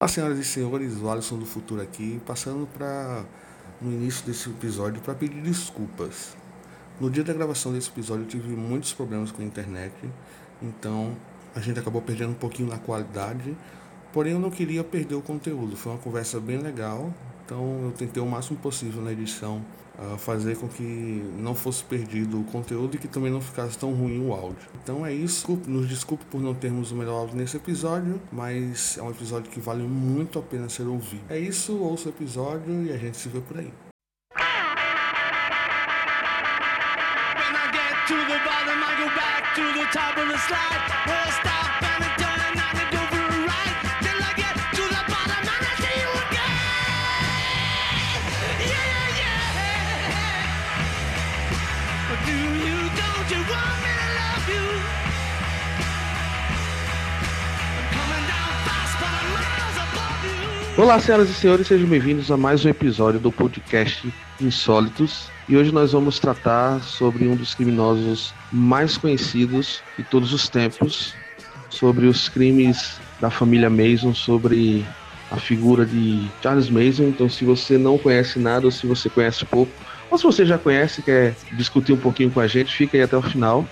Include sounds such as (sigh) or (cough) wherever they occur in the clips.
Olá, senhoras e senhores, o Alisson do Futuro aqui, passando para no início desse episódio para pedir desculpas. No dia da gravação desse episódio eu tive muitos problemas com a internet, então a gente acabou perdendo um pouquinho na qualidade, porém eu não queria perder o conteúdo. Foi uma conversa bem legal, então eu tentei o máximo possível na edição fazer com que não fosse perdido o conteúdo e que também não ficasse tão ruim o áudio. Então é isso. Nos desculpe por não termos o melhor áudio nesse episódio, mas é um episódio que vale muito a pena ser ouvido. É isso, ouça o episódio e a gente se vê por aí. to Olá, senhoras e senhores, sejam bem-vindos a mais um episódio do podcast Insólitos. E hoje nós vamos tratar sobre um dos criminosos mais conhecidos de todos os tempos, sobre os crimes da família Mason, sobre a figura de Charles Mason. Então, se você não conhece nada ou se você conhece pouco, ou se você já conhece, quer discutir um pouquinho com a gente, fica aí até o final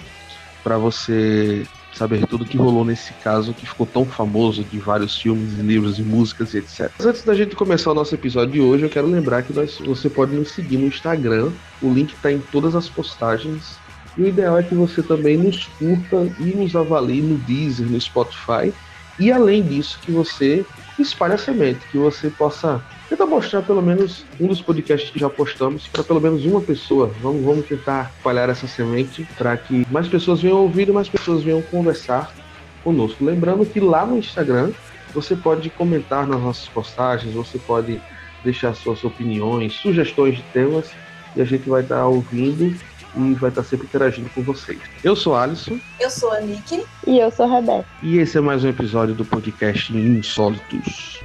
para você saber tudo que rolou nesse caso que ficou tão famoso de vários filmes, livros e músicas e etc. Mas antes da gente começar o nosso episódio de hoje, eu quero lembrar que nós, você pode nos seguir no Instagram, o link está em todas as postagens. E o ideal é que você também nos curta e nos avalie no Deezer, no Spotify. E além disso, que você espalhe a semente, que você possa Tenta mostrar pelo menos um dos podcasts que já postamos para pelo menos uma pessoa. Vamos, vamos tentar espalhar essa semente para que mais pessoas venham ouvir e mais pessoas venham conversar conosco. Lembrando que lá no Instagram você pode comentar nas nossas postagens, você pode deixar suas opiniões, sugestões de temas e a gente vai estar ouvindo e vai estar sempre interagindo com vocês. Eu sou Alisson. Eu sou a Nick. E eu sou a Rebeca. E esse é mais um episódio do podcast Insólitos.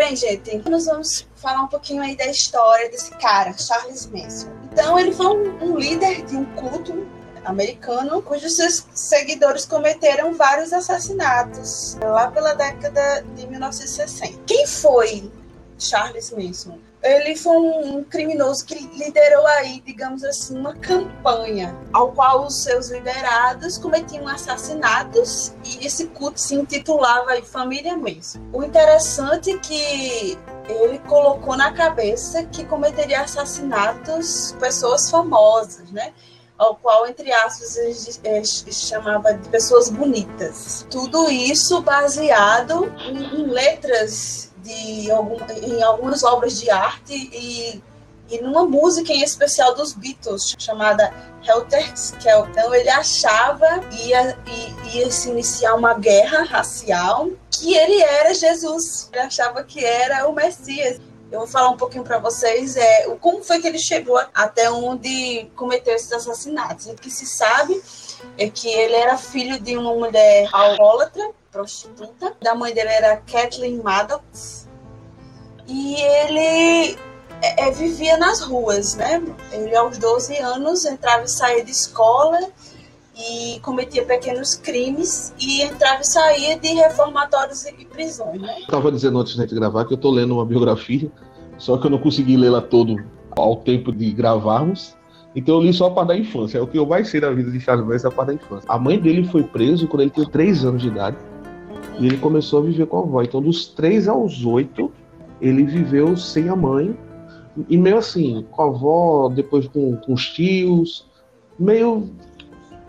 Bem, gente, nós vamos falar um pouquinho aí da história desse cara, Charles Manson. Então, ele foi um, um líder de um culto americano cujos seus seguidores cometeram vários assassinatos lá pela década de 1960. Quem foi Charles Manson? ele foi um criminoso que liderou aí, digamos assim, uma campanha ao qual os seus liderados cometiam assassinatos e esse culto se intitulava aí Família Mesmo. O interessante é que ele colocou na cabeça que cometeria assassinatos pessoas famosas, né? ao qual, entre aspas, ele chamava de pessoas bonitas. Tudo isso baseado em letras de algum, em algumas obras de arte e, e numa música em especial dos Beatles chamada Helter Skelter. Então ele achava ia, ia, ia se iniciar uma guerra racial que ele era Jesus. Ele achava que era o Messias. Eu vou falar um pouquinho para vocês é como foi que ele chegou até onde cometeu esses assassinatos. O que se sabe é que ele era filho de uma mulher alcoólatra prostituta. Da mãe dele era Kathleen Maddox. E ele é, é, vivia nas ruas, né? Ele, aos 12 anos, entrava e saía de escola e cometia pequenos crimes e entrava e saía de reformatórios e prisões, né? Estava dizendo antes de gravar que eu estou lendo uma biografia, só que eu não consegui lê-la todo ao tempo de gravarmos. Então eu li só a parte da infância. É o que eu mais sei da vida de Charles Manson é a parte da infância. A mãe dele foi presa quando ele tinha 3 anos de idade. E ele começou a viver com a avó. Então, dos 3 aos 8, ele viveu sem a mãe. E meio assim, com a avó, depois com, com os tios, meio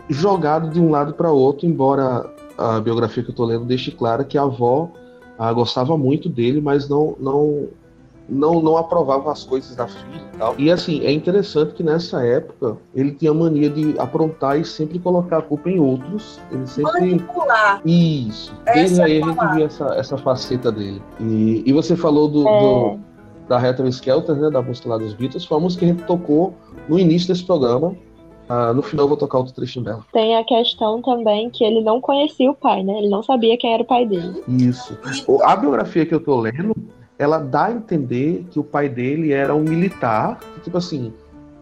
jogado de um lado para outro, embora a biografia que eu estou lendo deixe clara que a avó ah, gostava muito dele, mas não, não, não, não aprovava as coisas da filha e tal. E assim, é interessante que nessa época ele tinha mania de aprontar e sempre colocar a culpa em outros. Ele sempre. Manipular. Isso. Desde Essa é aí a a gente via essa, essa faceta dele. E, e você falou do, É. do- da Retro Skelter, né? Da música lá dos Beatles. Foi uma música que a gente tocou no início desse programa. Ah, no final eu vou tocar outro trechinho dela. Tem a questão também que ele não conhecia o pai, né? Ele não sabia quem era o pai dele. Isso. O- A biografia que eu tô lendo, ela dá a entender que o pai dele era um militar, que, tipo assim,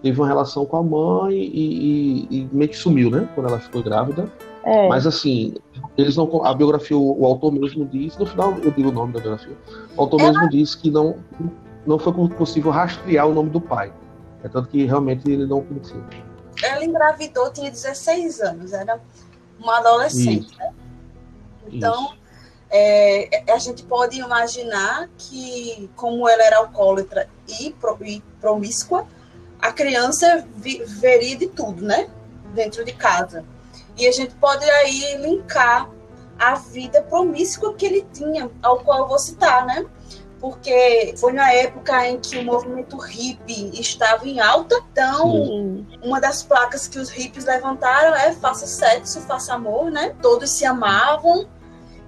teve uma relação com a mãe e, e- e meio que sumiu, né? Quando ela ficou grávida. É, Mas assim, eles não. A biografia, o, o autor mesmo diz, no final eu digo o nome da biografia. O autor mesmo diz que não, não foi possível rastrear o nome do pai. É tanto que realmente ele não conhecia. Ela engravidou, tinha 16 anos, era uma adolescente. Isso. né? Então, é, a gente pode imaginar que, como ela era alcoólatra e, pro- e promíscua, a criança vi- veria de tudo, né? Dentro de casa. E a gente pode aí linkar a vida promíscua que ele tinha, ao qual eu vou citar, né? Porque foi na época em que o movimento hippie estava em alta, então uma das placas que os hippies levantaram é faça sexo, faça amor, né? Todos se amavam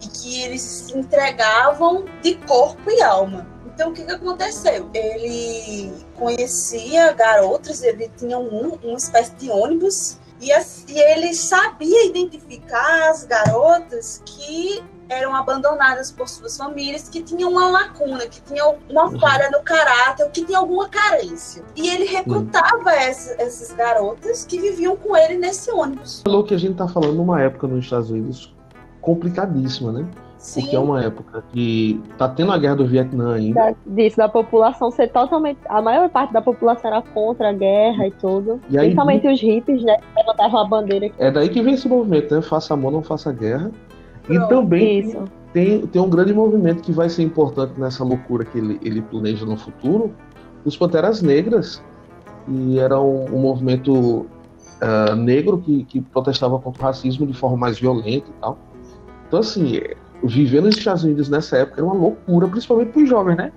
e que eles se entregavam de corpo e alma. Então o que, que aconteceu? Ele conhecia garotas, ele tinha um, uma espécie de ônibus e, as- e ele sabia identificar as garotas que eram abandonadas por suas famílias, que tinham uma lacuna, que tinham uma Uhum. falha no caráter, que tinham alguma carência. E ele recrutava essa- essas garotas que viviam com ele nesse ônibus. Falou que a gente tá falando numa época nos Estados Unidos complicadíssima, né? Sim. Porque é uma época que tá tendo a guerra do Vietnã ainda. Da, disso, da população ser totalmente. A maior parte da população era contra a guerra e tudo. E aí- Principalmente os hippies, né? que Levantavam a bandeira. É daí que vem esse movimento, né? Faça amor, não faça guerra. E Pronto. também Isso. tem, tem um grande movimento que vai ser importante nessa loucura que ele, ele planeja no futuro, os Panteras Negras, e era um, um movimento ah, negro que, que protestava contra o racismo de forma mais violenta e tal. Então, assim, é, viver nos Estados Unidos nessa época era uma loucura, principalmente para os jovens, né?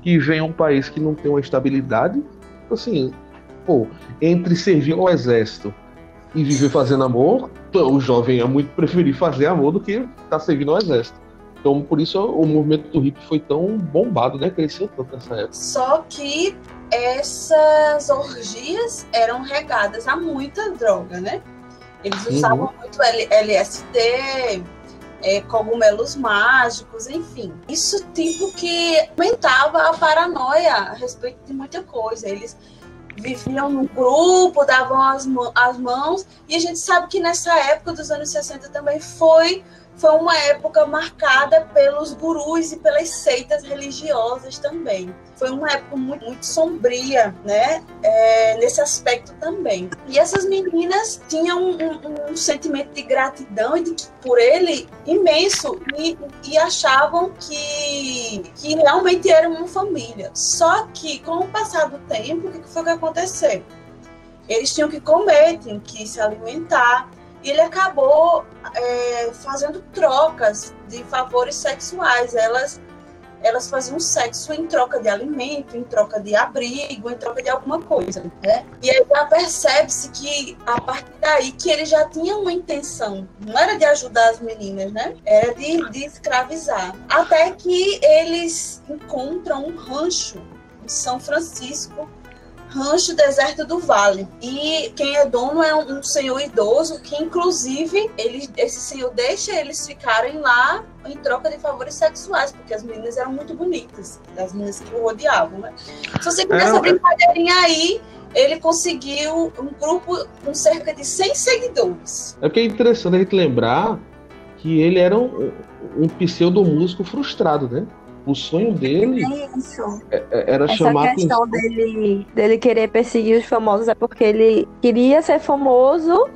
Que vem um país que não tem uma estabilidade. Assim, pô, entre servir ao exército e viver fazendo amor, o jovem é muito preferir fazer amor do que estar tá servindo ao exército. Então, por isso o movimento do hip foi tão bombado, né? Cresceu tanto nessa época. Só que essas orgias eram regadas a muita droga, né? Eles Uhum. usavam muito L- LSD, é, cogumelos mágicos, enfim. Isso tipo que aumentava a paranoia a respeito de muita coisa. Eles viviam num grupo, davam as, as mãos, e a gente sabe que nessa época dos anos 60 também foi foi uma época marcada pelos gurus e pelas seitas religiosas também. Foi uma época muito, muito sombria, né? É, nesse aspecto também. E essas meninas tinham um, um- um sentimento de gratidão e de, por ele imenso e, e achavam que, que realmente eram uma família. Só que, com o passar do tempo, o que foi que aconteceu? Eles tinham que comer, tinham que se alimentar. E ele acabou é, fazendo trocas de favores sexuais. Elas, elas faziam sexo em troca de alimento, em troca de abrigo, em troca de alguma coisa. Né? E aí já percebe-se que a partir daí que ele já tinha uma intenção. Não era de ajudar as meninas, né? Era de, de escravizar. Até que eles encontram um rancho em São Francisco Rancho Deserto do Vale. E quem é dono é um, um senhor idoso que, inclusive, ele, esse senhor deixa eles ficarem lá em troca de favores sexuais, porque as meninas eram muito bonitas, as meninas que o rodeavam, né? Se você quiser É, essa é- brincadeirinha aí, ele conseguiu um grupo com cerca de 100 seguidores. É porque é interessante a gente lembrar que ele era um, um pseudo músico frustrado, né? O sonho dele Isso. é- era Essa chamar questão atenção. dele, dele querer perseguir os famosos é porque ele queria ser famoso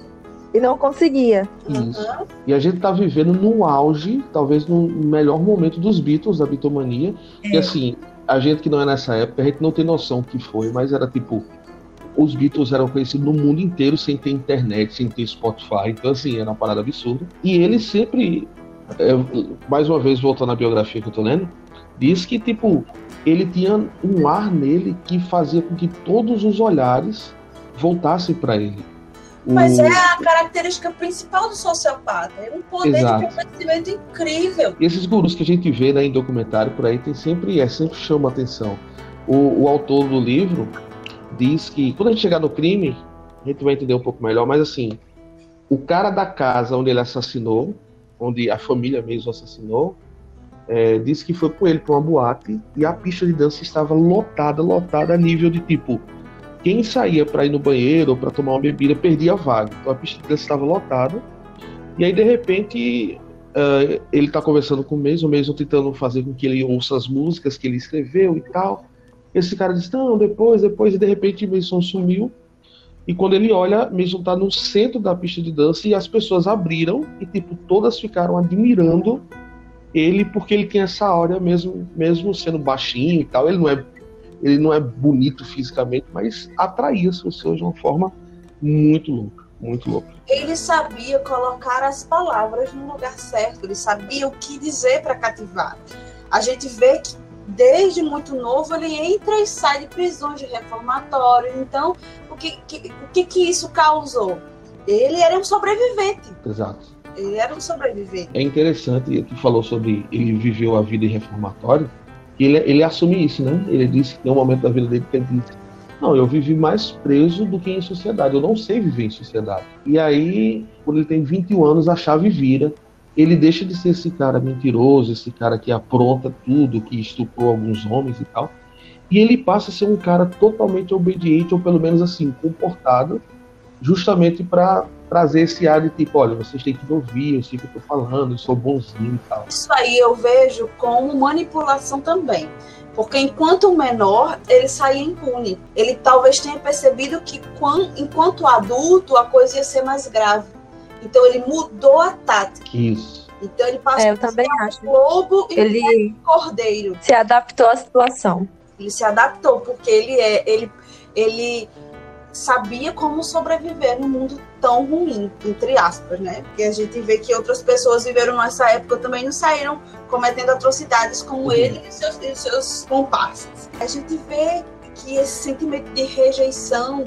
e não conseguia. Isso. Uhum. E a gente tá vivendo no auge, talvez no melhor momento dos Beatles, da bitomania. E assim, a gente que não é nessa época, a gente não tem noção do que foi, mas era tipo. Os Beatles eram conhecidos no mundo inteiro sem ter internet, sem ter Spotify. Então, assim, era uma parada absurda. E ele sempre. é, mais uma vez, voltando à biografia que eu tô lendo, diz que, tipo, ele tinha um ar nele que fazia com que todos os olhares voltassem para ele. Mas O- é a característica principal do sociopata. É um poder Exato. de conhecimento incrível. E esses gurus que a gente vê né, em documentário por aí tem sempre é sempre chama atenção. O, o autor do livro diz que quando a gente chegar no crime a gente vai entender um pouco melhor, mas assim o cara da casa onde ele assassinou, onde a família mesmo assassinou, é, disse que foi com ele para uma boate e a pista de dança estava lotada, lotada a nível de tipo quem saía para ir no banheiro ou para tomar uma bebida perdia a vaga. Então a pista de dança estava lotada. E aí de repente ah, ele tá conversando com o Mason, o tentando fazer com que ele ouça as músicas que ele escreveu e tal. Esse cara diz, não, depois, depois, e de repente Mason sumiu. E quando ele olha, Mason tá no centro da pista de dança e as pessoas abriram e, tipo, todas ficaram admirando ele porque ele tem essa áurea mesmo, mesmo sendo baixinho e tal. Ele não é, ele não é bonito fisicamente, mas atraía as pessoas de uma forma muito louca, muito louca. Ele sabia colocar as palavras no lugar certo. Ele sabia o que dizer para cativar. A gente vê que desde muito novo ele entra e sai de prisões de reformatório. Então, o que, que- o que, que isso causou? Ele era um sobrevivente. Exato. Ele era um sobrevivente. É interessante, tu falou sobre ele viveu a vida em reformatório, que ele, ele assume isso, né? Ele disse que tem um momento da vida dele que ele disse, não, eu vivi mais preso do que em sociedade, eu não sei viver em sociedade. E aí, quando ele tem 21 anos, a chave vira, ele deixa de ser esse cara mentiroso, esse cara que apronta tudo, que estuprou alguns homens e tal, e ele passa a ser um cara totalmente obediente, ou pelo menos assim, comportado, justamente para trazer esse ar de tipo, olha, vocês têm que me ouvir, eu sei o que eu tô falando, eu sou bonzinho e tal. Isso aí eu vejo como manipulação também. Porque enquanto menor, ele saía impune. Ele talvez tenha percebido que quan- enquanto adulto a coisa ia ser mais grave. Então ele mudou a tática. Isso. Então ele passou É, eu também acho. lobo e Ele cordeiro. se adaptou à situação. Ele se adaptou porque ele é ele ele sabia como sobreviver num mundo tão ruim, entre aspas, né? Porque a gente vê que outras pessoas viveram nessa época também não saíram cometendo atrocidades como Uhum. ele e seus, e seus comparsas. A gente vê que esse sentimento de rejeição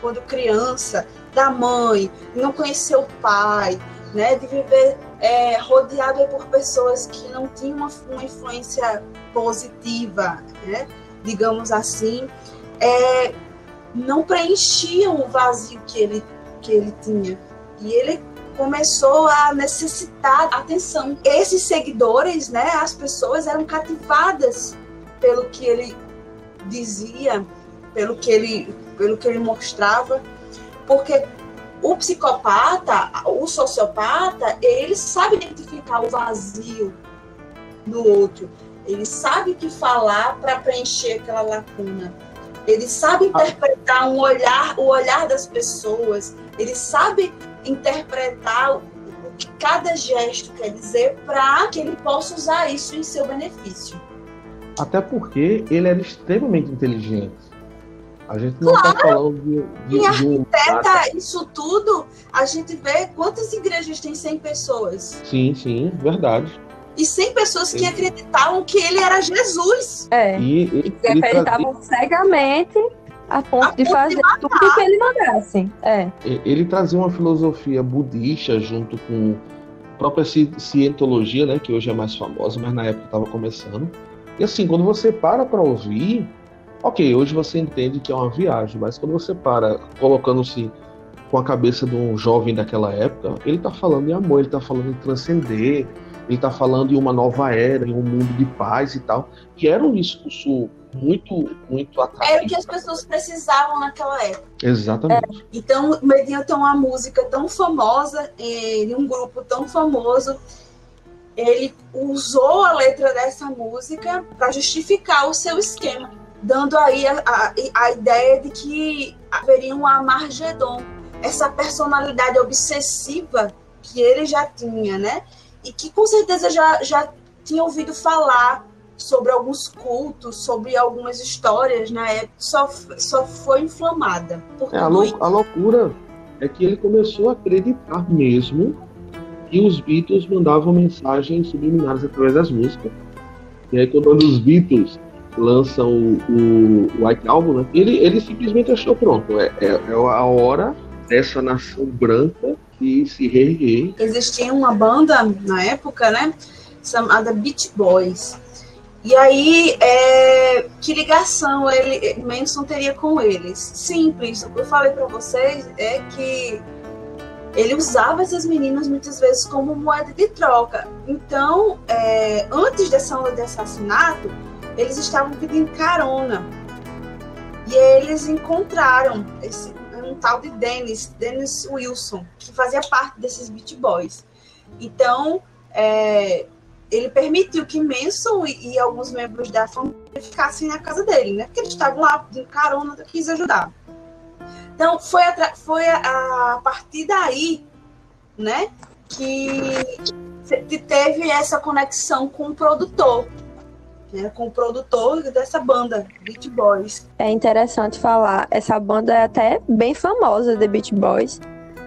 quando criança da mãe, não conhecer o pai, né? De viver é, rodeado por pessoas que não tinham uma, uma influência positiva, né? Digamos assim, é, não preenchiam o vazio que ele, que ele tinha. E ele começou a necessitar atenção. Esses seguidores, né, as pessoas eram cativadas pelo que ele dizia, pelo que ele, pelo que ele mostrava, porque o psicopata, o sociopata, ele sabe identificar o vazio do outro. Ele sabe que falar para preencher aquela lacuna. Ele sabe interpretar um olhar, o olhar das pessoas. Ele sabe interpretar o que cada gesto quer dizer para que ele possa usar isso em seu benefício. Até porque ele era extremamente inteligente. A gente não está falando de, de, E de um. Tenta isso tudo, a gente vê quantas igrejas tem 100 pessoas. Sim, sim, verdade. E 100 pessoas que acreditavam que ele era Jesus. É. E ele trazia, acreditavam cegamente a ponto A de ponto de fazer tudo que ele mandasse. É. ele trazia uma filosofia budista junto com a própria ci- cientologia, né, que hoje é mais famosa, mas na época estava começando. E assim, quando você para para ouvir, ok, hoje você entende que é uma viagem, mas quando você para colocando-se com a cabeça de um jovem daquela época, ele está falando em amor, ele está falando em transcender, ele está falando em uma nova era, em um mundo de paz e tal, que era um discurso muito, muito Era o que atrativo. as pessoas precisavam naquela época. Exatamente. Então, Medina tem uma música tão famosa, de um grupo tão famoso. Ele usou a letra dessa música para justificar o seu esquema, dando aí a, a, a ideia de que haveria um Amargedon, essa personalidade obsessiva que ele já tinha, né? E que com certeza já, já tinha ouvido falar sobre alguns cultos, sobre algumas histórias na época, só, só foi inflamada. É, a, lou- a loucura é que ele começou a acreditar mesmo que os Beatles mandavam mensagens subliminares através das músicas. E aí, quando os Beatles lançam o, o White Album, né? Ele, ele simplesmente achou pronto, é, é, é a hora dessa nação branca se reerguer. Existia uma banda na época, né? Chamada Beach Boys. E aí, é, que ligação ele, Manson teria com eles? Simples. O que eu falei para vocês é que ele usava essas meninas muitas vezes como moeda de troca. Então, é, antes dessa onda de assassinato, eles estavam pedindo carona. E eles encontraram esse, um tal de Dennis, Dennis Wilson, que fazia parte desses Beat Boys. Então, é, ele permitiu que Manson e, e, alguns membros da família ficassem na casa dele, né? Porque eles estavam lá de carona, quis ajudar. Então, foi, a, foi a, a, partir daí, né, que teve essa conexão com o produtor, né, com o produtor dessa banda, Beat Boys. É interessante falar, essa banda é até bem famosa, The Beat Boys.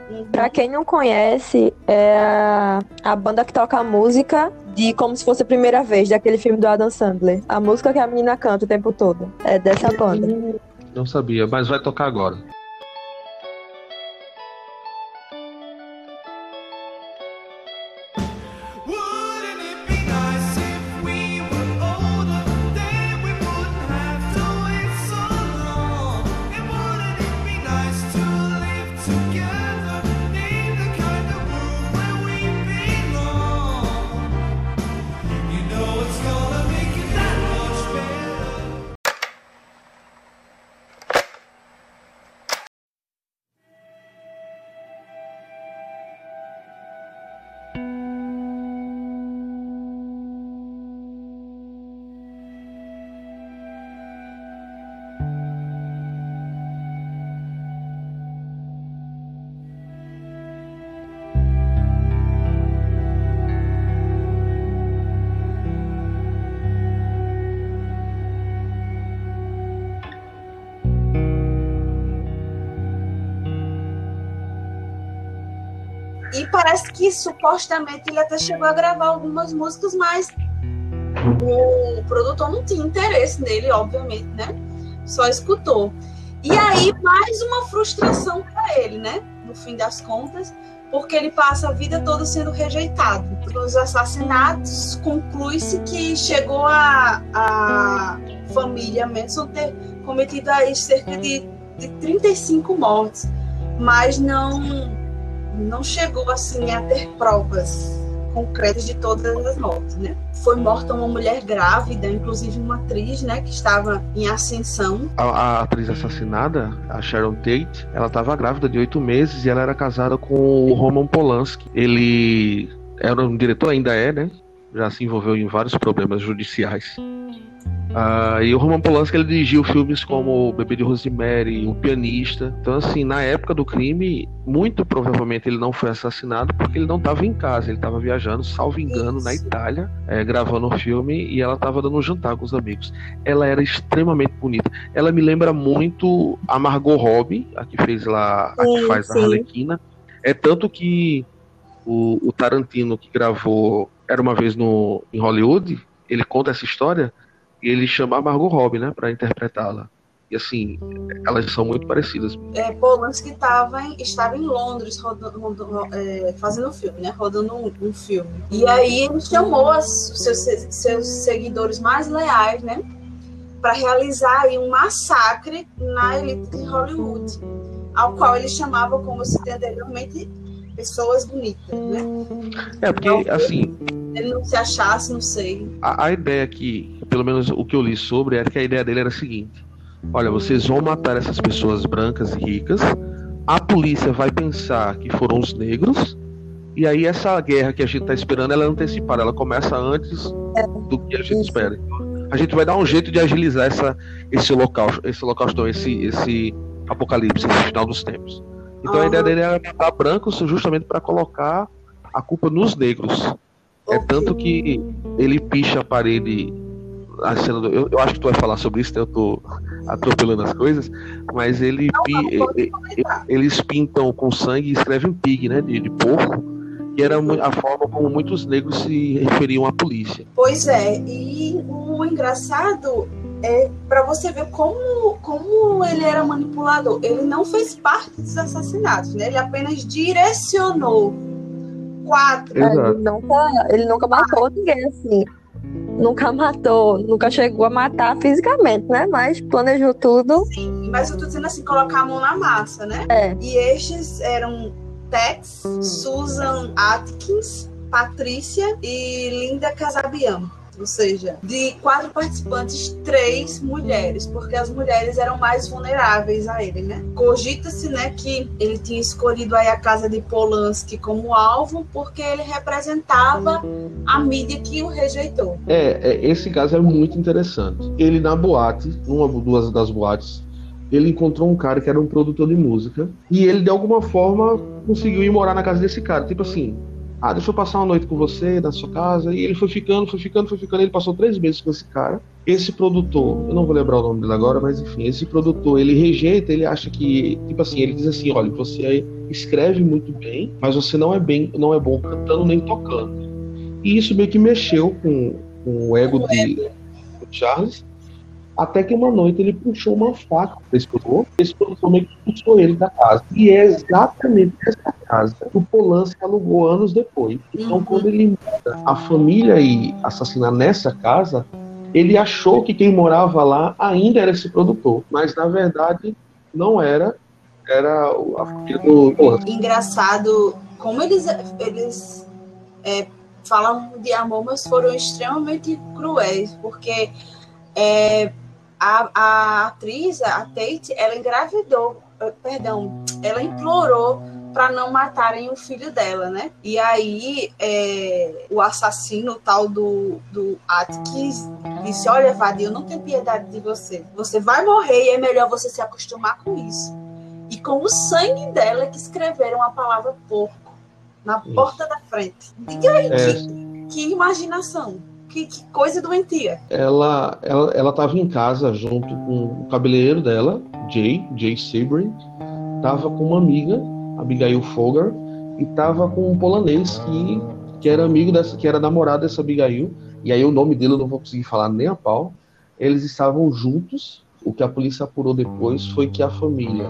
Uhum. Pra quem não conhece, é a, a banda que toca a música de Como Se Fosse a Primeira Vez, daquele filme do Adam Sandler. A música que a menina canta o tempo todo. É dessa banda. Não sabia, mas vai tocar agora. Parece que supostamente ele até chegou a gravar algumas músicas, mas o produtor não tinha interesse nele, obviamente, né? Só escutou. E aí, mais uma frustração para ele, né? No fim das contas, porque ele passa a vida toda sendo rejeitado. Os assassinatos, conclui-se que chegou a, a família Manson ter cometido aí cerca de, de 35 mortes, mas não não chegou assim a ter provas concretas de todas as mortes, né? Foi morta uma mulher grávida, inclusive uma atriz, né, que estava em ascensão. A, a atriz assassinada, a Sharon Tate, ela estava grávida de oito meses e ela era casada com o Roman Polanski. Ele era um diretor, ainda é, né? Já se envolveu em vários problemas judiciais. Uh, e o Roman Polanski ele dirigiu filmes como O Bebê de Rosemary, O Pianista. Então, assim, na época do crime, muito provavelmente ele não foi assassinado porque ele não estava em casa, ele estava viajando, salvo engano, na Itália, é, gravando um filme e ela estava dando um jantar com os amigos. Ela era extremamente bonita. Ela me lembra muito a Margot Robbie, a que fez lá, a que faz sim. a Arlequina. É tanto que o, o Tarantino que gravou Era uma vez no, em Hollywood, ele conta essa história ele chama a Margot Robbie, né, para interpretá-la. E assim, elas são muito parecidas. É, Polanski estava em, estava em Londres rodando, rodando, é, fazendo um filme, né? Rodando um, um, filme. E aí ele chamou as, seus, seus seguidores mais leais, né? Para realizar aí um massacre na elite de Hollywood, ao qual ele chamava, como eu citei anteriormente, pessoas bonitas, né? É, porque, então, assim... Ele não se achasse, não sei. A, a ideia que, pelo menos o que eu li sobre, era que a ideia dele era a seguinte: olha, vocês vão matar essas pessoas brancas e ricas, a polícia vai pensar que foram os negros, e aí essa guerra que a gente está esperando, ela é antecipada, ela começa antes do que a gente espera. A gente vai dar um jeito de agilizar essa, esse local, esse local, esse, esse apocalipse, esse final dos tempos. Então a ideia dele era matar brancos justamente para colocar a culpa nos negros. É tanto que ele picha a parede a cena do, eu, eu, acho que tu vai falar sobre isso, né? eu tô atropelando as coisas, mas ele, pi, eles pintam com sangue e escrevem pig, né? De, de porco, que era a forma como muitos negros se referiam à polícia. Pois é, e o engraçado é para você ver como, como ele era manipulador. Ele não fez parte dos assassinatos, né? Ele apenas direcionou quatro. Ele, nunca, ele nunca matou ninguém assim. Nunca matou, nunca chegou a matar fisicamente, né? Mas planejou tudo. Sim, mas eu tô dizendo assim, colocar a mão na massa, né? É. E estes eram Tex, Susan Atkins, Patrícia e Linda Casabian. Ou seja, de quatro participantes, três mulheres, porque as mulheres eram mais vulneráveis a ele, né? Cogita-se, né, que ele tinha escolhido aí a casa de Polanski como alvo porque ele representava a mídia que o rejeitou. É, é esse caso é muito interessante. Ele na boate, numa duas das boates, ele encontrou um cara que era um produtor de música e ele de alguma forma conseguiu ir morar na casa desse cara. Tipo assim, ah, deixa eu passar uma noite com você na sua casa. E ele foi ficando, foi ficando, foi ficando. Ele passou três meses com esse cara. Esse produtor, eu não vou lembrar o nome dele agora, mas enfim, esse produtor, ele rejeita, ele acha que, tipo assim, ele diz assim, olha, você escreve muito bem, mas você não é bem, não é bom cantando nem tocando. E isso meio que mexeu com, com o ego de, Charles. Até que uma noite ele puxou uma faca desse produtor, esse produtor meio que puxou ele da casa. E é exatamente essa casa que o Polanski alugou anos depois. Então, uhum. quando ele muda a família e assassinar nessa casa, ele achou que quem morava lá ainda era esse produtor, mas na verdade não era, era a família do Polanski. Engraçado como eles, eles é, falam de amor, mas foram extremamente cruéis, porque é, a, a atriz, a Tate, ela engravidou, eh, perdão, ela implorou para não matarem o filho dela, né? E aí é, o assassino tal do, do Atkins disse: Olha, Vadio, eu não tenho piedade de você. Você vai morrer e é melhor você se acostumar com isso. E com o sangue dela que escreveram a palavra porco na porta da frente. Diga aí, é. que, que imaginação. Que, que, coisa doentia. Ela, ela, ela tava em casa junto com o cabeleireiro dela, Jay, Jay Sebring. Tava com uma amiga, Abigail Fogar, e tava com um polanês que, que era amigo dessa, que era namorado dessa Abigail. E aí o nome dele eu não vou conseguir falar nem a pau. Eles estavam juntos. O que a polícia apurou depois foi que a família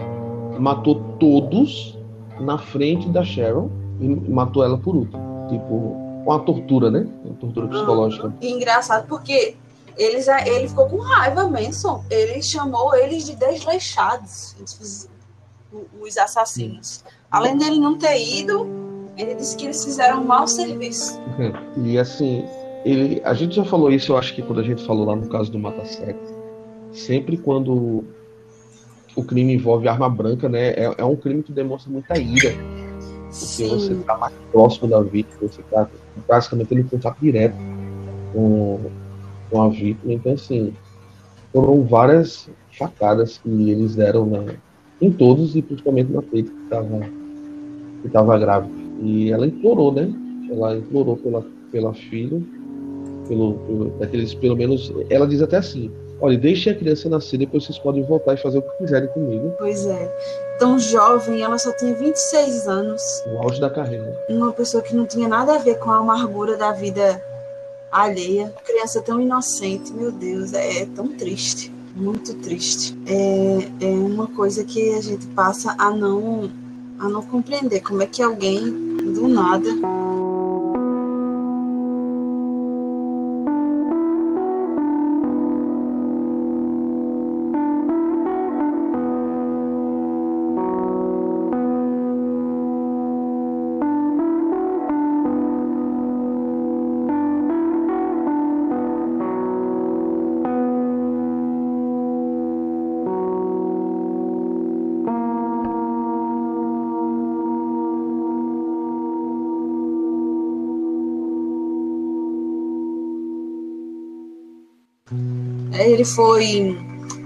matou todos na frente da Sharon e matou ela por último. Tipo, uma tortura, né? Uma tortura psicológica. Engraçado porque eles, ele ficou com raiva, Manson. Ele chamou eles de desleixados, os assassinos. Além dele não ter ido, ele disse que eles fizeram um mau serviço. Uhum. E assim, ele, a gente já falou isso, eu acho que quando a gente falou lá no caso do Mata Sexo. Sempre quando o crime envolve arma branca, né? É, é um crime que demonstra muita ira porque Sim. você está mais próximo da vítima, você está basicamente tendo contato direto com, com a vítima. Então, assim, foram várias facadas que eles deram na, em todos e principalmente na peito que estava que tava grávida. E ela implorou, né? Ela implorou pela, pela filha, pelo, pelo, daqueles, pelo menos, ela diz até assim, olha, deixe a criança nascer, depois vocês podem voltar e fazer o que quiserem comigo. Pois é tão jovem, ela só tinha 26 anos. O auge da carreira. Uma pessoa que não tinha nada a ver com a amargura da vida alheia. Uma criança tão inocente, meu Deus, é, é tão triste. Muito triste. É, é uma coisa que a gente passa a não, a não compreender. Como é que alguém, do nada, Ele foi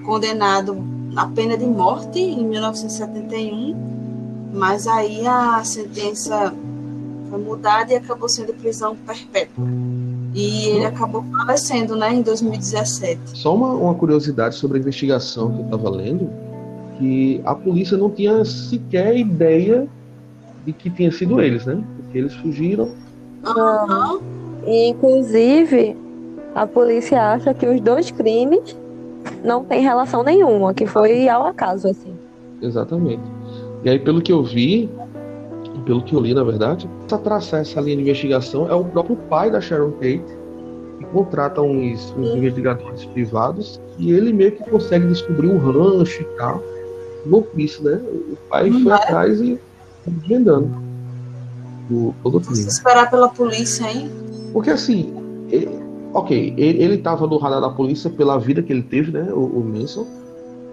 condenado à pena de morte em 1971, mas aí a sentença foi mudada e acabou sendo prisão perpétua. E ele acabou falecendo, né, em 2017. Só uma, uma curiosidade sobre a investigação que eu estava lendo, que a polícia não tinha sequer ideia de que tinha sido eles, né? Porque eles fugiram. Uhum. Inclusive, a polícia acha que os dois crimes não tem relação nenhuma, que foi ao acaso, assim. Exatamente. E aí, pelo que eu vi, pelo que eu li, na verdade, para traçar essa linha de investigação é o próprio pai da Sharon Tate, que contrata uns, uns investigadores privados e ele meio que consegue descobrir um rancho e tal. Louquice, né? O pai foi atrás e desvendando o, todo o crime. esperar pela polícia, hein? Porque assim, ele, ok, ele estava no radar da polícia pela vida que ele teve, né? O, o Manson.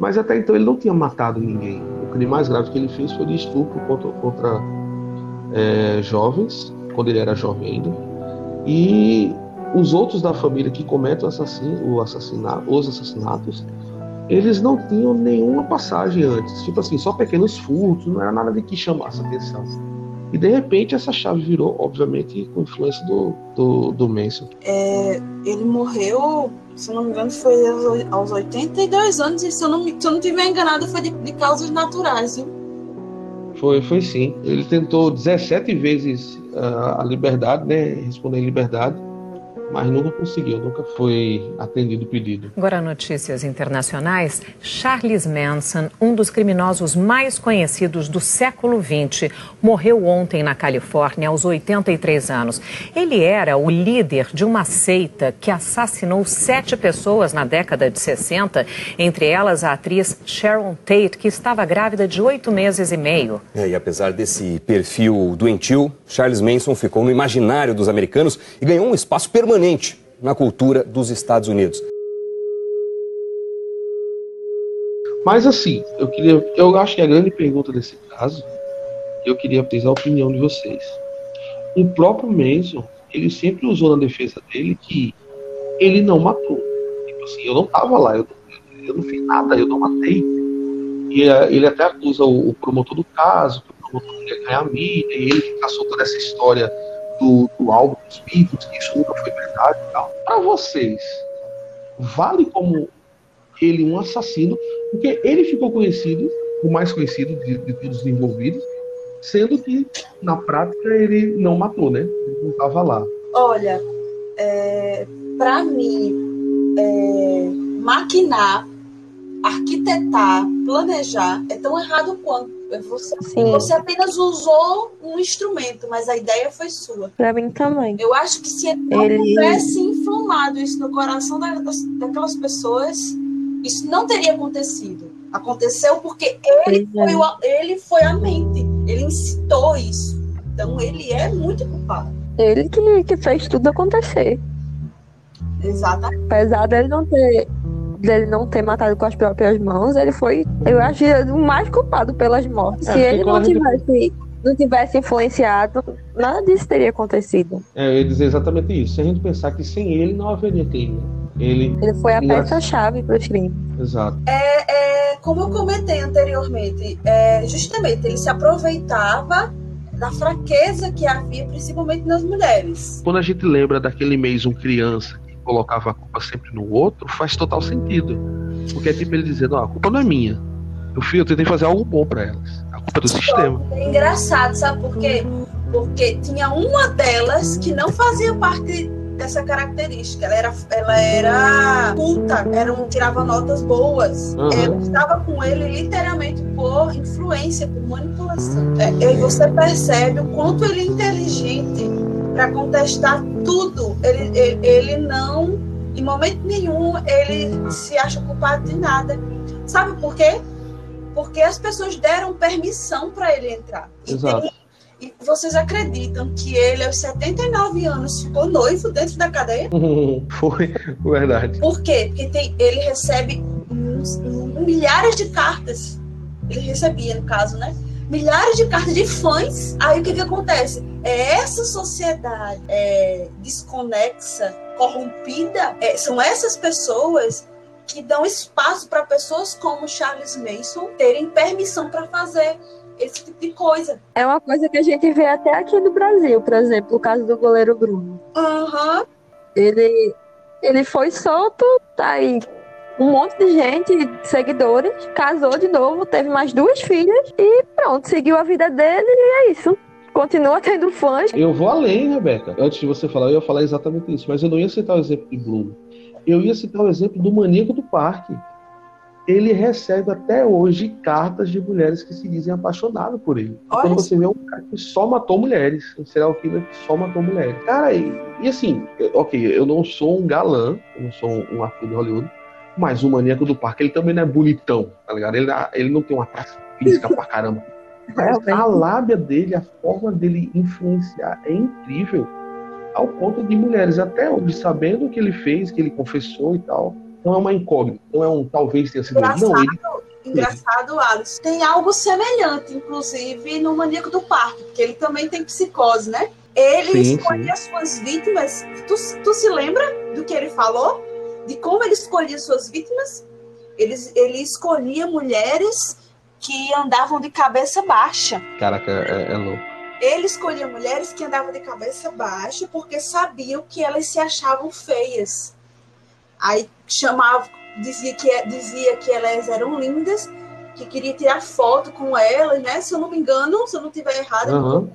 Mas até então ele não tinha matado ninguém. O crime mais grave que ele fez foi de estupro contra, contra é, jovens, quando ele era jovem ainda. E os outros da família que cometem o assassino, o assassinato, os assassinatos, eles não tinham nenhuma passagem antes. Tipo assim, só pequenos furtos, não era nada de que chamasse atenção. E de repente essa chave virou, obviamente, com influência do, do, do Manson. É, ele morreu, se não me engano, foi aos 82 anos, e se eu não, se eu não tiver enganado, foi de, de causas naturais, viu? Foi, foi sim. Ele tentou 17 vezes uh, a liberdade, né? Responder em liberdade mas nunca conseguiu, nunca foi atendido o pedido. Agora, notícias internacionais. Charles Manson, um dos criminosos mais conhecidos do século XX, morreu ontem na Califórnia, aos 83 anos. Ele era o líder de uma seita que assassinou sete pessoas na década de 60, entre elas a atriz Sharon Tate, que estava grávida de oito meses e meio. É, e apesar desse perfil doentio, Charles Manson ficou no imaginário dos americanos e ganhou um espaço permanente permanente na cultura dos Estados Unidos. Mas assim, eu queria, eu acho que a grande pergunta desse caso, eu queria ter a opinião de vocês. O próprio Manson, ele sempre usou na defesa dele que ele não matou. Tipo assim, eu não tava lá, eu, eu não fiz nada, eu não matei. E eh, ele até acusa o, o promotor do caso, que o promotor queria ganhar mídia, e ele fica soltando essa história do, do álbum dos Beatles, que isso nunca foi verdade e tal. Para vocês, vale como ele um assassino, porque ele ficou conhecido, o mais conhecido de, de todos os envolvidos, sendo que na prática ele não matou, né? Ele não estava lá. Olha, é, para mim, é, maquinar, arquitetar, planejar é tão errado quanto você, você, apenas usou um instrumento, mas a ideia foi sua. Pra mim também. Eu acho que se ele não ele... tivesse inflamado isso no coração daquelas pessoas, isso não teria acontecido. Aconteceu porque ele, foi, o, ele foi a mente. Ele incitou isso. Então ele é muito culpado. Ele que, que fez tudo acontecer. Exatamente. Apesar dele não ter dele não ter matado com as próprias mãos, ele foi, eu acho, o mais culpado pelas mortes. É, Se ele não tivesse, não tivesse influenciado, nada disso teria acontecido. É, eu ia dizer exatamente isso. Se a gente pensar que sem ele não haveria crime. Ele, ele foi a peça-chave para o crime. Exato. É, é, como eu comentei anteriormente, é, justamente ele se aproveitava da fraqueza que havia, principalmente nas mulheres. Quando a gente lembra daquele mês um criança colocava a culpa sempre no outro, faz total sentido. Porque é tipo ele dizendo, a culpa não é minha. Eu, fui, eu tentei fazer algo bom para elas. A culpa é do sistema. É engraçado, sabe por quê? Porque tinha uma delas que não fazia parte dessa característica. Ela era, ela era culta, era um, tirava notas boas. Uhum. Ela estava com ele literalmente por influência, por manipulação. É, e você percebe o quanto ele é inteligente para contestar tudo. Ele, ele, ele não, em momento nenhum, ele se acha culpado de nada. Sabe por quê? Porque as pessoas deram permissão para ele entrar. Exato. E, e vocês acreditam que ele, aos 79 anos, ficou noivo dentro da cadeia? (laughs) Foi, verdade. Por quê? Porque tem, ele recebe milhares de cartas. Ele recebia, no caso, né? Milhares de cartas de fãs. Aí o que, que acontece? É essa sociedade é, desconexa, corrompida, é, são essas pessoas que dão espaço para pessoas como Charles Mason terem permissão para fazer esse tipo de coisa. É uma coisa que a gente vê até aqui no Brasil, por exemplo, o caso do goleiro Bruno. Uhum. Ele, ele foi solto, tá aí um monte de gente, seguidores, casou de novo, teve mais duas filhas e pronto, seguiu a vida dele e é isso. Continua tendo fãs. Eu vou além, Rebeca. Antes de você falar, eu ia falar exatamente isso, mas eu não ia citar o exemplo de Bloom. Eu ia citar o exemplo do maníaco do parque. ele recebe até hoje cartas de mulheres que se dizem apaixonadas por ele. Olha Quando você vê um cara que só matou mulheres, um serial killer que só matou mulheres. Cara, e, e assim, ok, eu não sou um galã, eu não sou um, um ator de Hollywood, mas o maníaco do parque, ele também não é bonitão, tá ligado? Ele, ele não tem uma taça física pra caramba. (laughs) Mas Realmente. a lábia dele, a forma dele influenciar é incrível. Ao ponto de mulheres, até hoje, sabendo o que ele fez, que ele confessou e tal, não é uma incógnita, não é um talvez tenha sido ele. Não, ele Engraçado, Alice. Tem algo semelhante, inclusive, no Maníaco do Parque, porque ele também tem psicose, né? Ele Sim, escolhia as suas vítimas. Tu, tu se lembra do que ele falou? De como ele escolhia suas vítimas? Ele, ele escolhia mulheres que andavam de cabeça baixa. Caraca, é, é louco. Ele escolhia mulheres que andavam de cabeça baixa porque sabiam que elas se achavam feias. Aí chamava, dizia que, dizia que elas eram lindas, que queria tirar foto com elas, né? Se eu não me engano, se eu não estiver errado, Aham.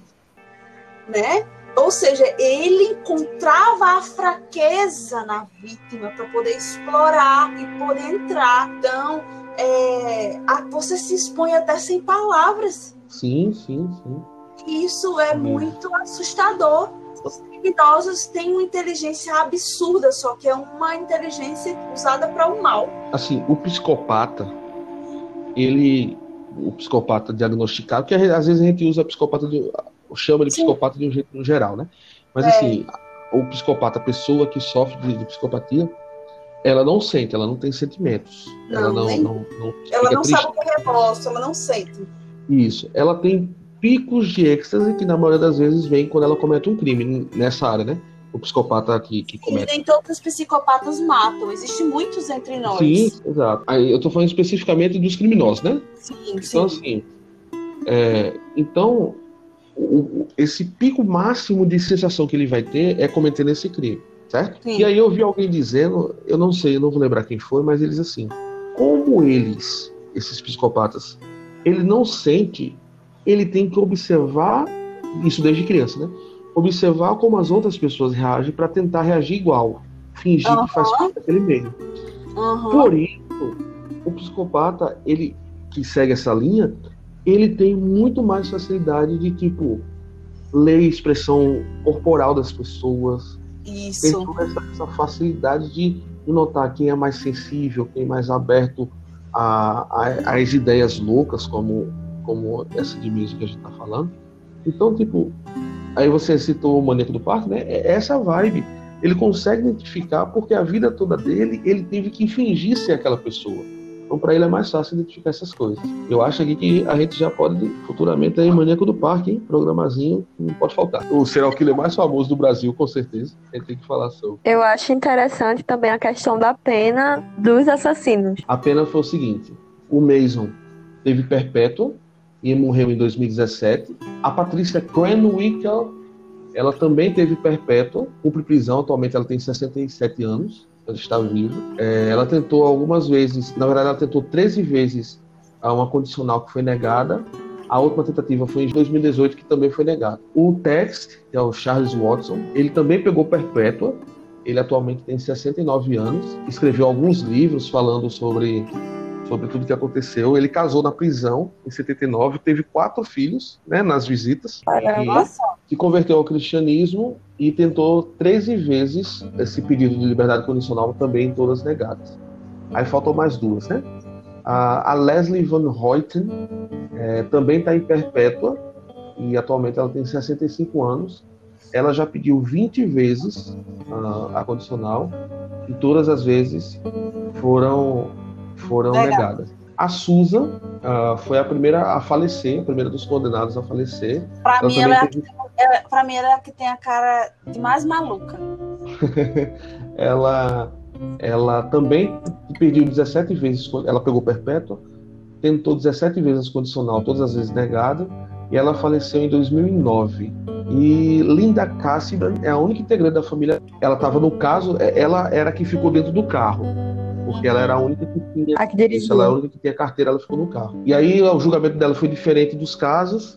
né? Ou seja, ele encontrava a fraqueza na vítima para poder explorar e poder entrar. Então, é, você se expõe até sem palavras. Sim, sim, sim. Isso é muito assustador. Os criminosos têm uma inteligência absurda, só que é uma inteligência usada para o mal. Assim, o psicopata, ele. O psicopata diagnosticado, que às vezes a gente usa psicopata de. Chama de Sim. psicopata de um jeito no geral, né? Mas É. assim, o psicopata, a pessoa que sofre de, de psicopatia, ela não sente, ela não tem sentimentos. ela Não, não, nem- não, não Ela não triste. sabe o que é remorso, ela não sente. Isso. Ela tem picos de êxtase que na maioria das vezes vem quando ela comete um crime nessa área, né? O psicopata que, que E comete. nem todos os psicópatas matam, existem muitos entre nós. Sim, exato. Aí eu tô falando especificamente dos criminosos, né? sim. Então, sim. assim, é, então, o- esse pico máximo de sensação que ele vai ter é cometendo esse crime, certo? Sim. E aí eu vi alguém dizendo, eu não sei, eu não vou lembrar quem foi, mas eles assim, como eles, esses psicopatas, ele não sente, ele tem que observar, isso desde criança, né? Observar como as outras pessoas reagem para tentar reagir igual, fingir que faz parte daquele meio. Aham. Por isso, o psicopata, ele que segue essa linha, ele tem muito mais facilidade de, tipo, ler expressão corporal das pessoas, tem Isso. toda essa, essa facilidade de, notar quem é mais sensível, quem é mais aberto a, a- às ideias loucas, como, como essa de mesmo que a gente tá falando. Então, tipo, aí você citou o Maníaco do Parque, né? É essa vibe. Ele consegue identificar porque a vida toda dele, ele teve que fingir ser aquela pessoa. Então, para ele é mais fácil identificar essas coisas. Eu acho aqui que a gente já pode, futuramente, aí, Maníaco do Parque, hein? Programazinho, não pode faltar. O serial killer mais famoso do Brasil, com certeza. A gente tem que falar sobre. Eu acho interessante também a questão da pena dos assassinos. A pena foi o seguinte: o Mason teve perpétua e morreu em 2017. A Patrícia Cranwickel, ela também teve perpétua, cumpre prisão. Atualmente ela tem 67 anos, ela está viva. É, ela tentou algumas vezes, na verdade, ela tentou 13 vezes a uma condicional que foi negada. A última tentativa foi em 2018, que também foi negada. O Tex, que é o Charles Watson, ele também pegou perpétua. Ele atualmente tem 69 anos. Escreveu alguns livros falando sobre, sobre tudo que aconteceu. Ele casou na prisão em 79, teve quatro filhos né, nas visitas. E se converteu ao cristianismo e tentou 13 vezes esse pedido de liberdade condicional, também todas negadas. Aí faltam mais duas, né? A, a Leslie Van Hoyten eh, também está em perpétua e atualmente ela tem 65 anos. Ela já pediu 20 vezes ah, a condicional e todas as vezes foram, foram Legal. negadas. A Susan ah, foi a primeira a falecer, a primeira dos condenados a falecer. pra Ela mim, ela é, a mim, ela é a que tem a cara de mais maluca. (laughs) ela, ela também pediu 17 vezes, ela pegou perpétua, tentou 17 vezes condicional, todas as vezes negada, e ela faleceu em 2009. E Linda Cassidy é a única integrante da família. Ela estava no caso, é- ela era a que ficou dentro do carro, porque ela era a única que tinha A que isso, ela é a única que tinha carteira, ela ficou no carro. E aí o julgamento dela foi diferente dos casos.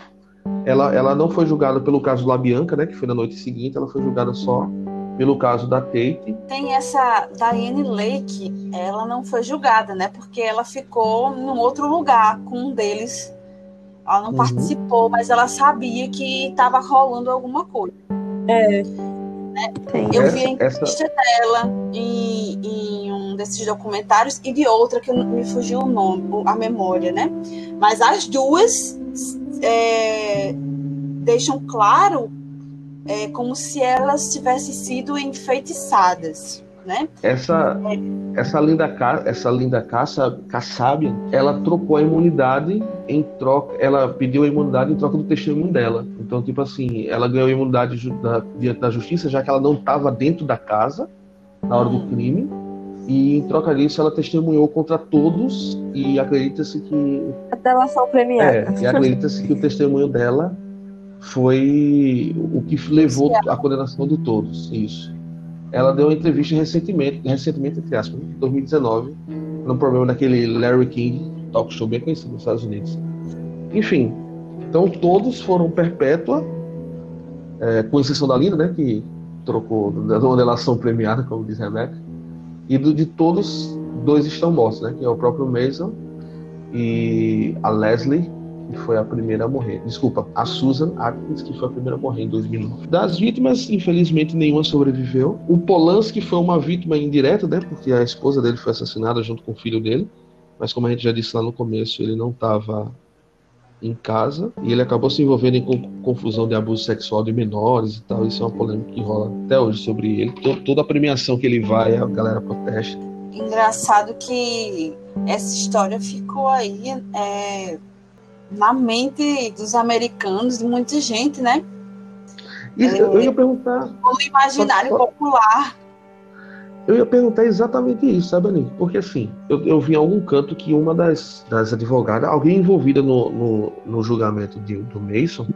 Ela, ela não foi julgada pelo caso La Bianca, né, que foi na noite seguinte, ela foi julgada só pelo caso da Tate. Tem essa Diane Lake, ela não foi julgada, né? Porque ela ficou num outro lugar com um deles. Ela não uhum. participou, mas ela sabia que estava rolando alguma coisa. É. Né? Eu vi a entrevista essa... dela em, em, um desses documentários e de outra que me fugiu o nome, a memória, né? Mas as duas é, deixam claro é, como se elas tivessem sido enfeitiçadas. Né? Essa, essa linda, essa linda caça, Kassab, ela trocou a imunidade em troca, ela pediu a imunidade em troca do testemunho dela. Então, tipo assim, ela ganhou a imunidade da, diante da justiça, já que ela não estava dentro da casa na hora do hum. crime. E em troca disso, ela testemunhou contra todos e acredita-se que. A delação premiada. É, e acredita-se que o testemunho dela foi o que levou à condenação de todos. Isso. Ela deu uma entrevista recentemente, recentemente entre aspas, em 2019, no programa daquele Larry King talk show bem conhecido nos Estados Unidos. Enfim, então todos foram perpétua, é, com exceção da Linda, né, que trocou da uma delação premiada, como diz Rebeca, e do, de todos, dois estão mortos, né, que é o próprio Mason e a Leslie, que foi a primeira a morrer. Desculpa, a Susan Atkins, que foi a primeira a morrer em 2009. Das vítimas, infelizmente, nenhuma sobreviveu. O Polanski foi uma vítima indireta, né? Porque a esposa dele foi assassinada junto com o filho dele. Mas como a gente já disse lá no começo, ele não estava em casa e ele acabou se envolvendo em confusão de abuso sexual de menores e tal. Isso é uma polêmica que rola até hoje sobre ele. Toda a premiação que ele vai, a galera protesta. Engraçado que essa história ficou aí é, na mente dos americanos, de muita gente, né? Isso, é, eu ia perguntar. No imaginário só, só, popular. Eu ia perguntar exatamente isso, sabe, Aninha? Porque assim, eu, eu vi em algum canto que uma das, das advogadas, alguém envolvida no, no, no julgamento de, do Mason,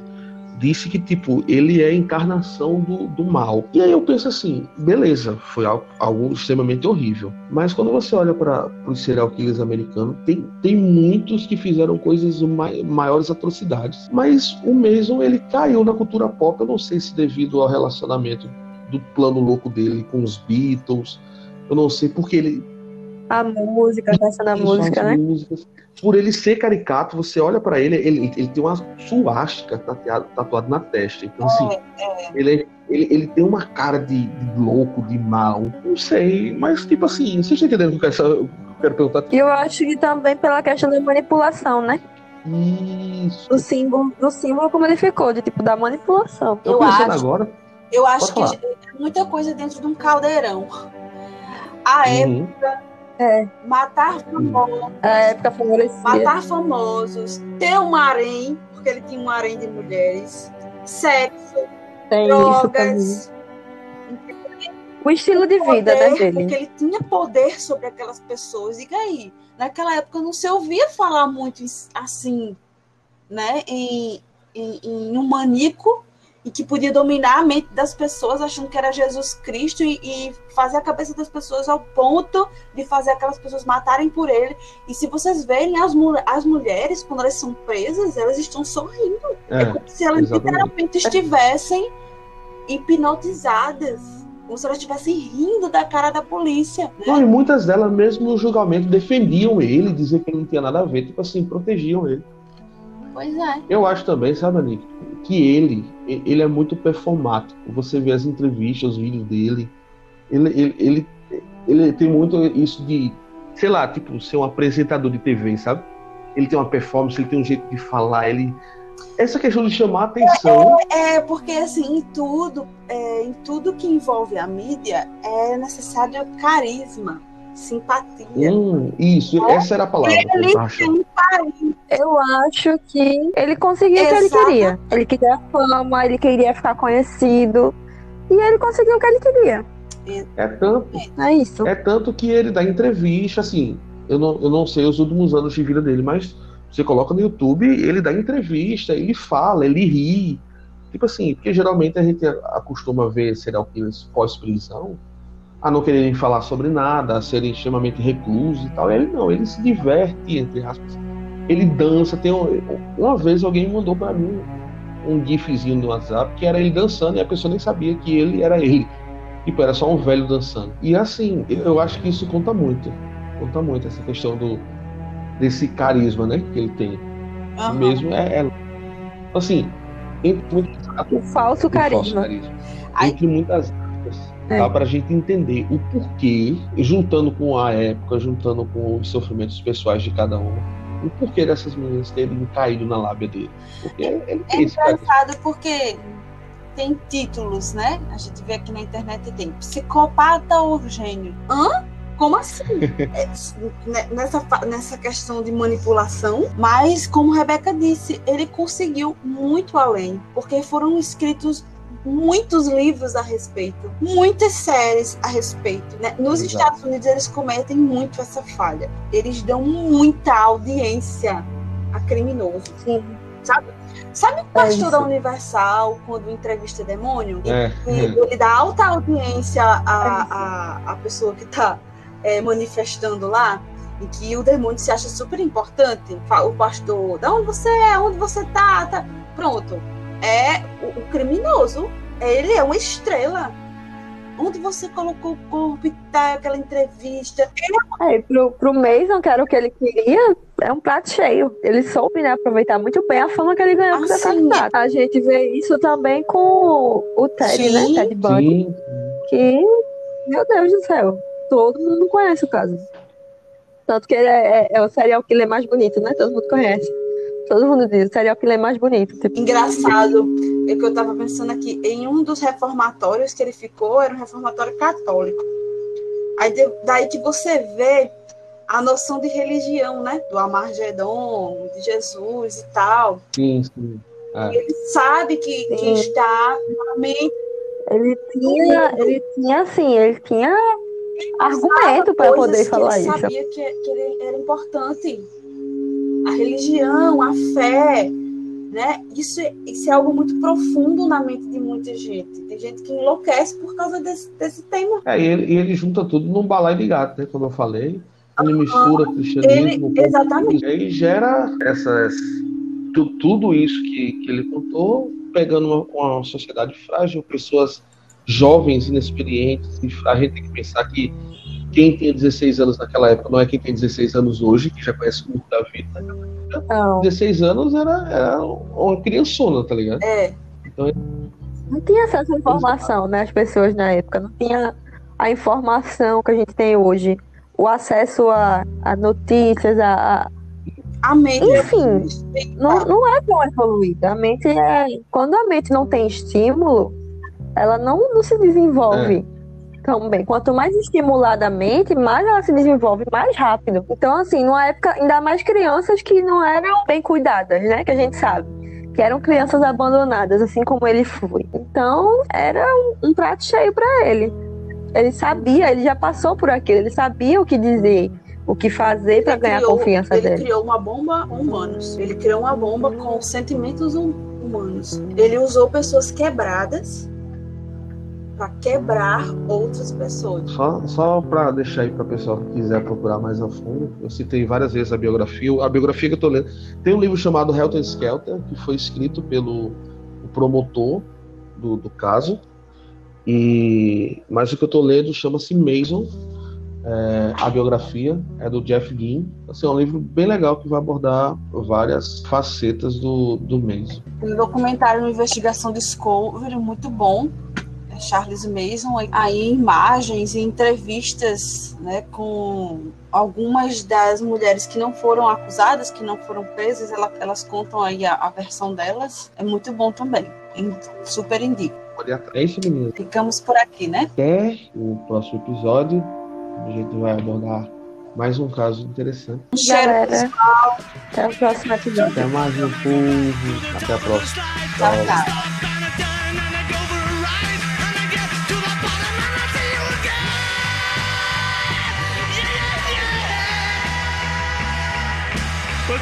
disse que, tipo, ele é a encarnação do, do mal. E aí eu penso assim, beleza, foi algo, algo extremamente horrível. Mas quando você olha para os serial killers americanos, tem, tem muitos que fizeram coisas mai, maiores atrocidades. Mas o Mason, ele caiu na cultura pop, eu não sei se devido ao relacionamento do plano louco dele com os Beatles, eu não sei porque ele a música, a questão da música, né? Músicas. Por ele ser caricato, você olha para ele, ele, ele tem uma suástica tatuada na testa. Então, assim, é, é. Ele, ele, ele tem uma cara de, de, louco, de mal. Não sei, mas, tipo assim, você está entendendo o que eu quero, perguntar? Eu acho que também pela questão da manipulação, né? Isso. Do símbolo, do símbolo como ele ficou, de tipo, da manipulação. Eu, eu acho, agora. Eu acho que é muita coisa dentro de um caldeirão. A uhum. época é. Matar famosos. A época. Matar famosos. Ter um harém, porque ele tinha um harém de mulheres. Sexo. Tem drogas. O estilo de vida poder, né, dele. Porque ele tinha poder sobre aquelas pessoas. E aí, naquela época não se ouvia falar muito assim, né? Em, em, em um manico e que podia dominar a mente das pessoas, achando que era Jesus Cristo e, e, fazer a cabeça das pessoas ao ponto de fazer aquelas pessoas matarem por ele. E se vocês verem as, as mulheres, quando elas são presas, elas estão sorrindo. É, é como se elas exatamente. literalmente estivessem hipnotizadas. Como se elas estivessem rindo da cara da polícia. Né? Não, e muitas delas, mesmo no julgamento, defendiam ele, diziam que ele não tinha nada a ver, tipo assim, protegiam ele. Pois é. Eu acho também, sabe, Nick, que ele, ele é muito performático. Você vê as entrevistas, os vídeos dele, ele, ele, ele, ele tem muito isso de, sei lá, tipo, ser um apresentador de TV, sabe? Ele tem uma performance, ele tem um jeito de falar, ele essa questão de chamar a atenção. É, é porque assim, em tudo, é, em tudo que envolve a mídia, é necessário carisma simpatia. Hum, isso, é? essa era a palavra. Ele tem Eu acho que ele conseguiu o que ele queria. Ele queria fama, ele queria ficar conhecido. E ele conseguiu o que ele queria. É tanto. É isso. É tanto que ele dá entrevista, assim. Eu não, eu não sei os últimos anos de vida dele, mas você coloca no YouTube, ele dá entrevista, ele fala, ele ri. Tipo assim, porque geralmente a gente acostuma ver serial killers pós-prisão a não quererem falar sobre nada, a serem extremamente reclusos e tal. Ele não, ele se diverte, entre aspas. Ele dança. Tem um, uma vez alguém mandou para mim um gifzinho no WhatsApp que era ele dançando e a pessoa nem sabia que ele era ele. Tipo, era só um velho dançando. E assim, eu acho que isso conta muito. Conta muito essa questão do desse carisma, né, que ele tem. Aham. Mesmo é, é- assim, entre muitas O falso o falso carisma. carisma. Entre muitas É. dá pra gente entender o porquê, juntando com a época, juntando com os sofrimentos pessoais de cada uma, o porquê dessas meninas terem caído na lábia dele. Porque ele É esse carisma. engraçado porque tem títulos, né? A gente vê aqui na internet tem psicopata ou gênio. Hã? Como assim? (laughs) É, ne- nessa, nessa questão de manipulação, mas como Rebeca disse, ele conseguiu muito além, porque foram escritos muitos livros a respeito, muitas séries a respeito. né? Nos Exato. Estados Unidos eles cometem muito essa falha. Eles dão muita audiência a criminoso. Sim. Sabe? Sabe o pastor isso. da Universal, quando entrevista demônio? É, E ele dá alta audiência à, à, à pessoa que está manifestando lá, em que o demônio se acha super importante. O pastor, da onde você é? Onde você tá? tá? Pronto. É o, o criminoso. Ele é uma estrela. Onde você colocou o corpo e tá aquela entrevista? É, pro, pro Mason, que era o que ele queria, é um prato cheio. Ele soube, né, aproveitar muito bem a fama que ele ganhou com Ah, assassinato. A gente vê isso também com o Ted, Sim. né? Ted Bundy. Que, meu Deus do céu, todo mundo conhece o caso. Tanto que ele é, é- é o serial killer mais bonito, né? Todo mundo conhece. Todo mundo diz, o serial killer mais bonito. Tipo, Engraçado, é que eu estava pensando aqui, em um dos reformatórios que ele ficou, era um reformatório católico. Aí de- daí que você vê a noção de religião, né? Do Amargedon, de Jesus e tal. sim, sim. É. Ele sabe que, que está na mente ele tinha, ele tinha assim, ele tinha argumento para poder falar ele isso. sabia que, que ele era importante. A religião, a fé, né? Isso, é- isso é algo muito profundo na mente de muita gente. Tem gente que enlouquece por causa desse, desse tema. É, e ele, e ele junta tudo num balai de gato, né? Como eu falei. Ele mistura cristianismo Ele- exatamente. E aí gera essas, tu- tudo isso que, que ele contou, pegando uma, uma sociedade frágil, pessoas jovens, inexperientes. E a gente tem que pensar que quem tem 16 anos naquela época não é quem tem 16 anos hoje, que já conhece muito da vida. Não, 16 anos era, era uma criançona, tá ligado? É, não tinha acesso à informação, né? As pessoas na época não tinha a informação que a gente tem hoje. O acesso a, a notícias, a, a- a mente. Enfim, não, não é tão evoluída. A mente é. Quando a mente não tem estímulo, ela não, não se desenvolve tão bem. Quanto mais estimulada a mente, mais ela se desenvolve mais rápido. Então, assim, numa época, ainda mais crianças que não eram bem cuidadas, né? Que a gente sabe. Que eram crianças abandonadas, assim como ele foi. Então, era um, um prato cheio para ele. Ele sabia, ele já passou por aquilo, ele sabia o que dizer, o que fazer para Ele ganhar a criou- confiança ele dele. criou uma bomba humanos. Ele criou uma bomba com sentimentos hum- humanos. Ele usou pessoas quebradas para quebrar outras pessoas. Só, só para deixar aí para o pessoal que quiser procurar mais a fundo, eu citei várias vezes a biografia. A biografia que eu tô lendo tem um livro chamado Helter Skelter, que foi escrito pelo promotor do, do caso. E mas o que eu tô lendo chama-se Mason, é, a biografia é do Jeff Dean. Assim, é um livro bem legal que vai abordar várias facetas do, do Mason. Um documentário uma investigação de Discovery muito bom. Charles Mason, aí imagens e entrevistas né, com algumas das mulheres que não foram acusadas, que não foram presas, ela- elas contam aí a, a versão delas. É muito bom também. Super indico. É isso, meninas. Ficamos por aqui, né? Até o próximo episódio, a gente vai abordar mais um caso interessante. Um cheiro, Galera, até o próximo episódio. Até mais, meu povo. Até a próxima. tchau, tchau.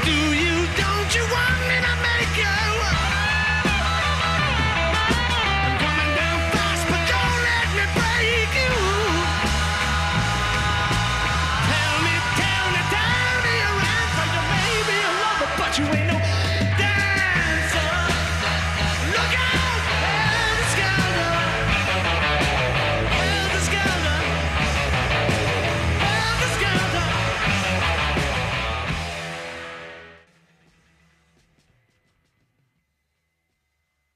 do